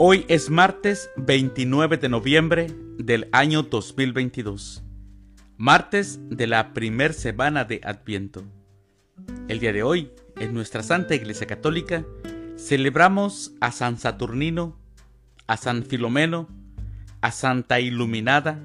Hoy es martes 29 de noviembre del año 2022, martes de la primer semana de Adviento. El día de hoy, en nuestra Santa Iglesia Católica, celebramos a San Saturnino, a San Filomeno, a Santa Iluminada,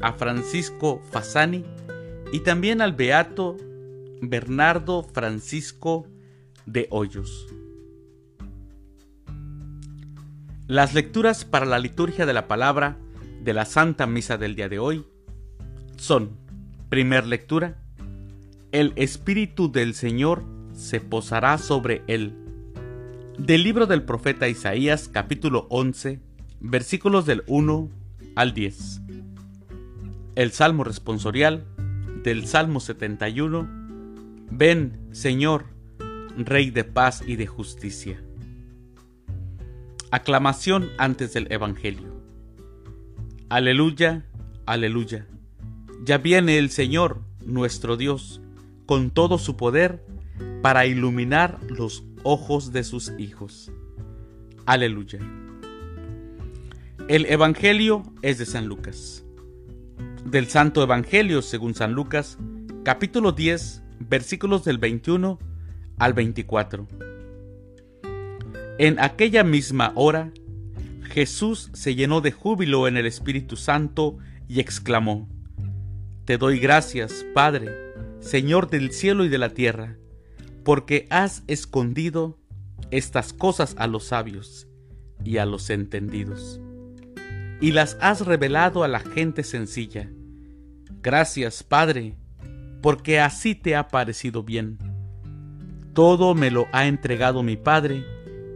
a Francisco Fasani y también al Beato Bernardo Francisco de Hoyos. Las lecturas para la liturgia de la palabra de la Santa Misa del día de hoy son, primer lectura, el Espíritu del Señor se posará sobre él. Del libro del profeta Isaías capítulo 11, versículos del 1 al 10. El Salmo responsorial del Salmo 71. Ven, Señor, Rey de paz y de justicia. Aclamación antes del Evangelio. Aleluya, aleluya. Ya viene el Señor, nuestro Dios, con todo su poder, para iluminar los ojos de sus hijos. Aleluya. El Evangelio es de San Lucas. Del Santo Evangelio según San Lucas, capítulo 10, versículos del 21 al 24. En aquella misma hora, Jesús se llenó de júbilo en el Espíritu Santo y exclamó, Te doy gracias, Padre, Señor del cielo y de la tierra, porque has escondido estas cosas a los sabios y a los entendidos, y las has revelado a la gente sencilla. Gracias, Padre, porque así te ha parecido bien. Todo me lo ha entregado mi Padre,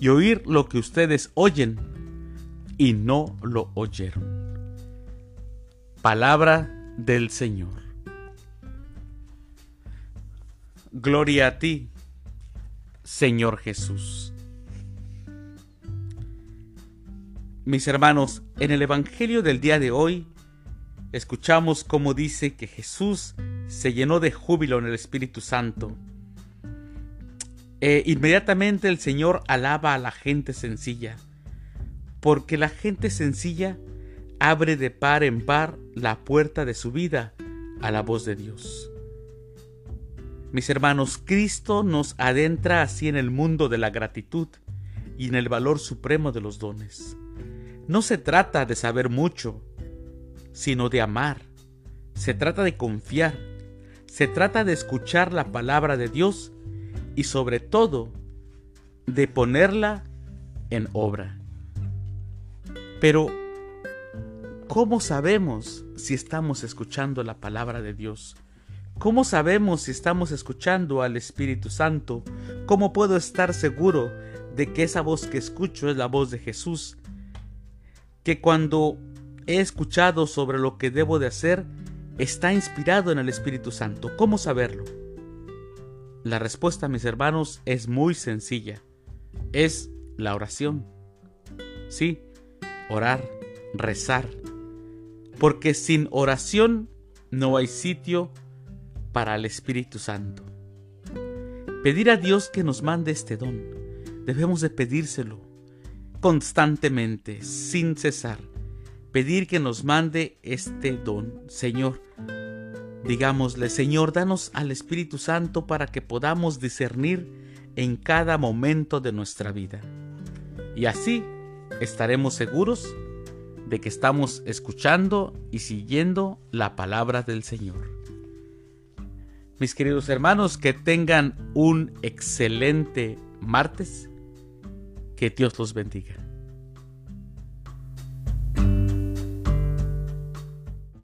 y oír lo que ustedes oyen y no lo oyeron. Palabra del Señor. Gloria a ti, Señor Jesús. Mis hermanos, en el Evangelio del día de hoy, escuchamos cómo dice que Jesús se llenó de júbilo en el Espíritu Santo eh, inmediatamente el Señor alaba a la gente sencilla, porque la gente sencilla abre de par en par la puerta de su vida a la voz de Dios. Mis hermanos, Cristo nos adentra así en el mundo de la gratitud y en el valor supremo de los dones. No se trata de saber mucho, sino de amar. Se trata de confiar. Se trata de escuchar la palabra de Dios y sobre todo de ponerla en obra. Pero, ¿cómo sabemos si estamos escuchando la palabra de Dios? ¿Cómo sabemos si estamos escuchando al Espíritu Santo? ¿Cómo puedo estar seguro de que esa voz que escucho es la voz de Jesús? Que cuando he escuchado sobre lo que debo de hacer, está inspirado en el Espíritu Santo. ¿Cómo saberlo? La respuesta, mis hermanos, es muy sencilla. Es la oración. Sí, orar, rezar. Porque sin oración no hay sitio para el Espíritu Santo. Pedir a Dios que nos mande este don. Debemos de pedírselo constantemente, sin cesar. Pedir que nos mande este don. Señor, Digámosle, Señor, danos al Espíritu Santo para que podamos discernir en cada momento de nuestra vida. Y así estaremos seguros de que estamos escuchando y siguiendo la palabra del Señor. Mis queridos hermanos, que tengan un excelente martes. Que Dios los bendiga.